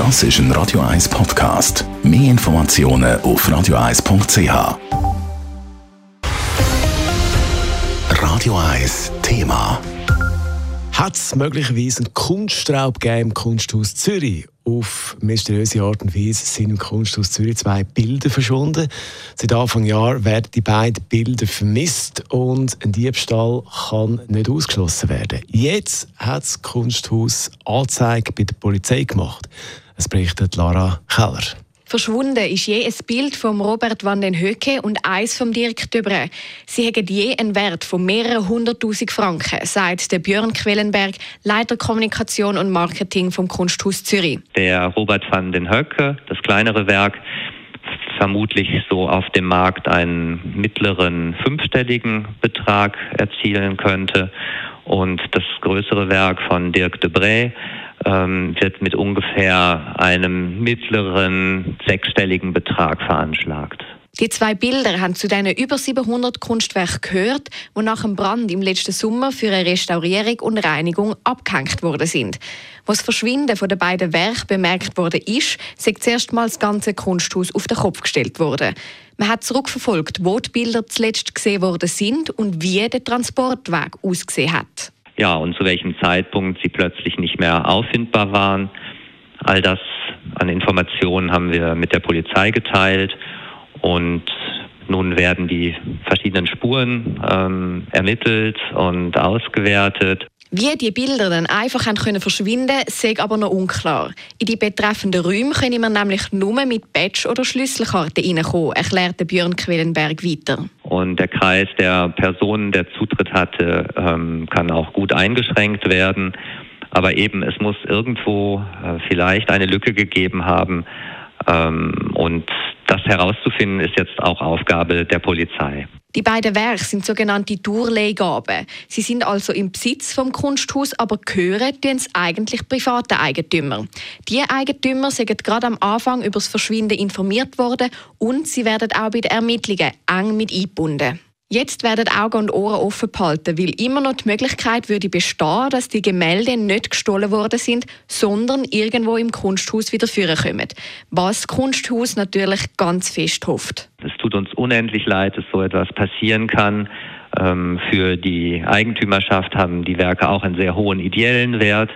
Das ist ein Radio 1 Podcast. Mehr Informationen auf radio1.ch. Radio 1 Thema. Hat es möglicherweise einen Kunstraub gegeben im Kunsthaus Zürich? Auf mysteriöse Art und Weise sind im Kunsthaus Zürich zwei Bilder verschwunden. Seit Anfang Jahr werden die beiden Bilder vermisst und ein Diebstahl kann nicht ausgeschlossen werden. Jetzt hat das Kunsthaus Anzeige bei der Polizei gemacht. Es berichtet Lara Keller. Verschwunden ist je ein Bild von Robert van den Höcke und eins von Dirk Debré. Sie haben je einen Wert von mehreren hunderttausend Franken, sagt der Björn Quellenberg, Leiter Kommunikation und Marketing vom Kunsthaus Zürich. Der Robert van den Höcke, das kleinere Werk, vermutlich so auf dem Markt einen mittleren fünfstelligen Betrag erzielen könnte. Und das größere Werk von Dirk Debré ähm, wird mit ungefähr einem mittleren sechsstelligen Betrag veranschlagt. Die zwei Bilder haben zu diesen über 700 Kunstwerken gehört, die nach dem Brand im letzten Sommer für eine Restaurierung und Reinigung abgehängt worden sind. Was das Verschwinden den beiden Werken bemerkt wurde, ist, sei zuerst mal das ganze Kunsthaus auf den Kopf gestellt worden. Man hat zurückverfolgt, wo die Bilder zuletzt gesehen worden sind und wie der Transportweg ausgesehen hat ja, und zu welchem Zeitpunkt sie plötzlich nicht mehr auffindbar waren. All das an Informationen haben wir mit der Polizei geteilt und nun werden die verschiedenen Spuren ähm, ermittelt und ausgewertet. Wie die Bilder dann einfach haben können verschwinden, sei aber noch unklar. In die betreffenden Räume können wir nämlich nur mit Badge oder Schlüsselkarte reinkommen, erklärte Björn Quellenberg weiter. Und der Kreis der Personen, der Zutritt hatte, ähm, kann auch gut eingeschränkt werden. Aber eben, es muss irgendwo äh, vielleicht eine Lücke gegeben haben. Ähm, und das herauszufinden, ist jetzt auch Aufgabe der Polizei. Die beiden Werke sind sogenannte Tourleihgaben. Sie sind also im Besitz vom Kunsthaus, aber gehören tun eigentlich privaten Eigentümer. Die Eigentümer sind gerade am Anfang über das Verschwinden informiert worden und sie werden auch bei den Ermittlungen eng mit eingebunden. Jetzt werden Augen und Ohren offen behalten, weil immer noch die Möglichkeit würde bestehen, dass die Gemälde nicht gestohlen worden sind, sondern irgendwo im Kunsthaus wieder kommen. Was das Kunsthaus natürlich ganz fest hofft. Es tut uns unendlich leid, dass so etwas passieren kann. Ähm, für die Eigentümerschaft haben die Werke auch einen sehr hohen ideellen Wert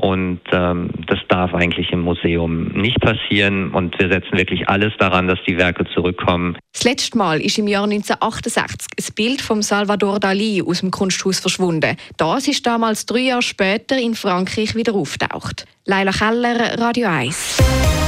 und ähm, das darf eigentlich im Museum nicht passieren. Und wir setzen wirklich alles daran, dass die Werke zurückkommen. Das letzte Mal ist im Jahr 1968 ein Bild von Salvador Dali aus dem Kunsthaus verschwunden. Das ist damals drei Jahre später in Frankreich wieder auftaucht. Leila Keller, Radio 1.